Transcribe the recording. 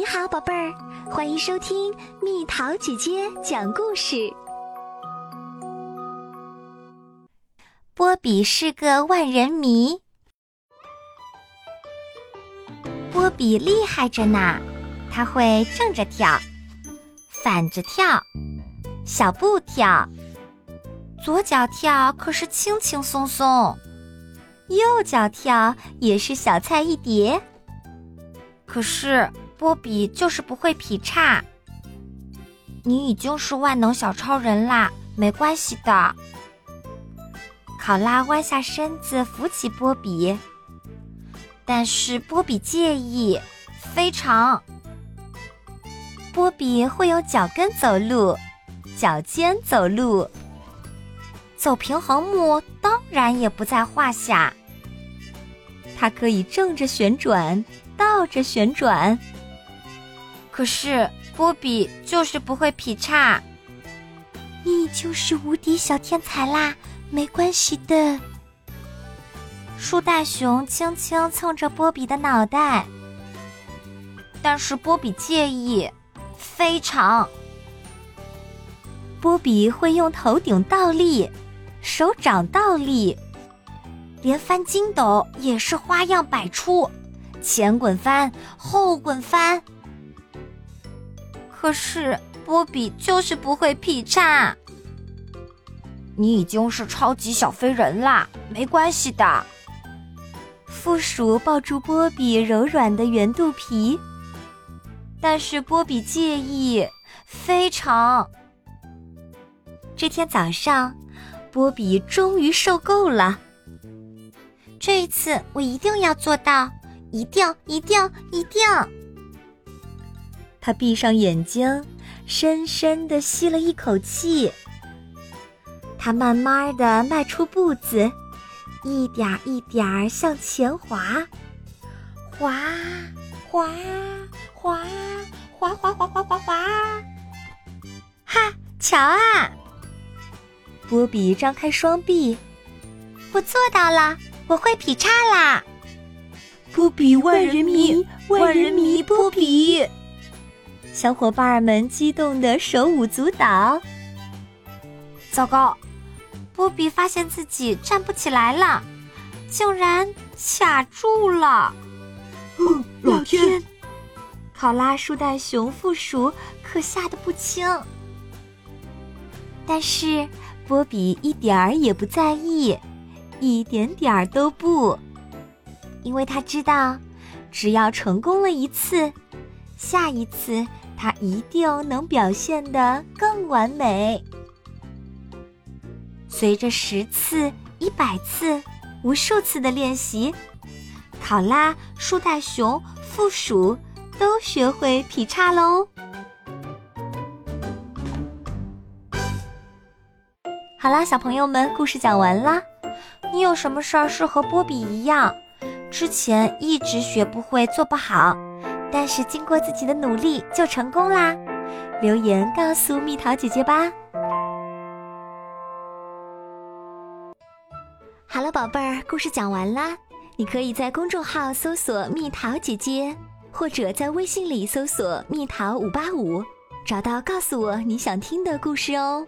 你好，宝贝儿，欢迎收听蜜桃姐姐讲故事。波比是个万人迷，波比厉害着呢，他会正着跳，反着跳，小步跳，左脚跳可是轻轻松松，右脚跳也是小菜一碟。可是。波比就是不会劈叉。你已经是万能小超人啦，没关系的。考拉弯下身子扶起波比，但是波比介意，非常。波比会用脚跟走路，脚尖走路，走平衡木当然也不在话下。它可以正着旋转，倒着旋转。可是波比就是不会劈叉，你就是无敌小天才啦，没关系的。树大熊轻轻蹭着波比的脑袋，但是波比介意，非常。波比会用头顶倒立，手掌倒立，连翻筋斗也是花样百出，前滚翻，后滚翻。可是波比就是不会劈叉。你已经是超级小飞人啦，没关系的。负鼠抱住波比柔软的圆肚皮，但是波比介意，非常。这天早上，波比终于受够了。这一次我一定要做到，一定，一定，一定。他闭上眼睛，深深地吸了一口气。他慢慢地迈出步子，一点一点向前滑，滑，滑，滑，滑，滑，滑，滑，滑，滑。哈，瞧啊！波比张开双臂，我做到了，我会劈叉啦！波比万人迷，万人迷波比。小伙伴们激动的手舞足蹈。糟糕，波比发现自己站不起来了，竟然卡住了。哦，老天！考拉树袋熊负鼠可吓得不轻。但是波比一点儿也不在意，一点点儿都不，因为他知道，只要成功了一次，下一次。他一定能表现得更完美。随着十次、一百次、无数次的练习，考拉、树袋熊、负鼠都学会劈叉喽。好啦，小朋友们，故事讲完啦。你有什么事儿是和波比一样，之前一直学不会、做不好？但是经过自己的努力就成功啦！留言告诉蜜桃姐姐吧。好了，宝贝儿，故事讲完啦。你可以在公众号搜索“蜜桃姐姐”，或者在微信里搜索“蜜桃五八五”，找到告诉我你想听的故事哦。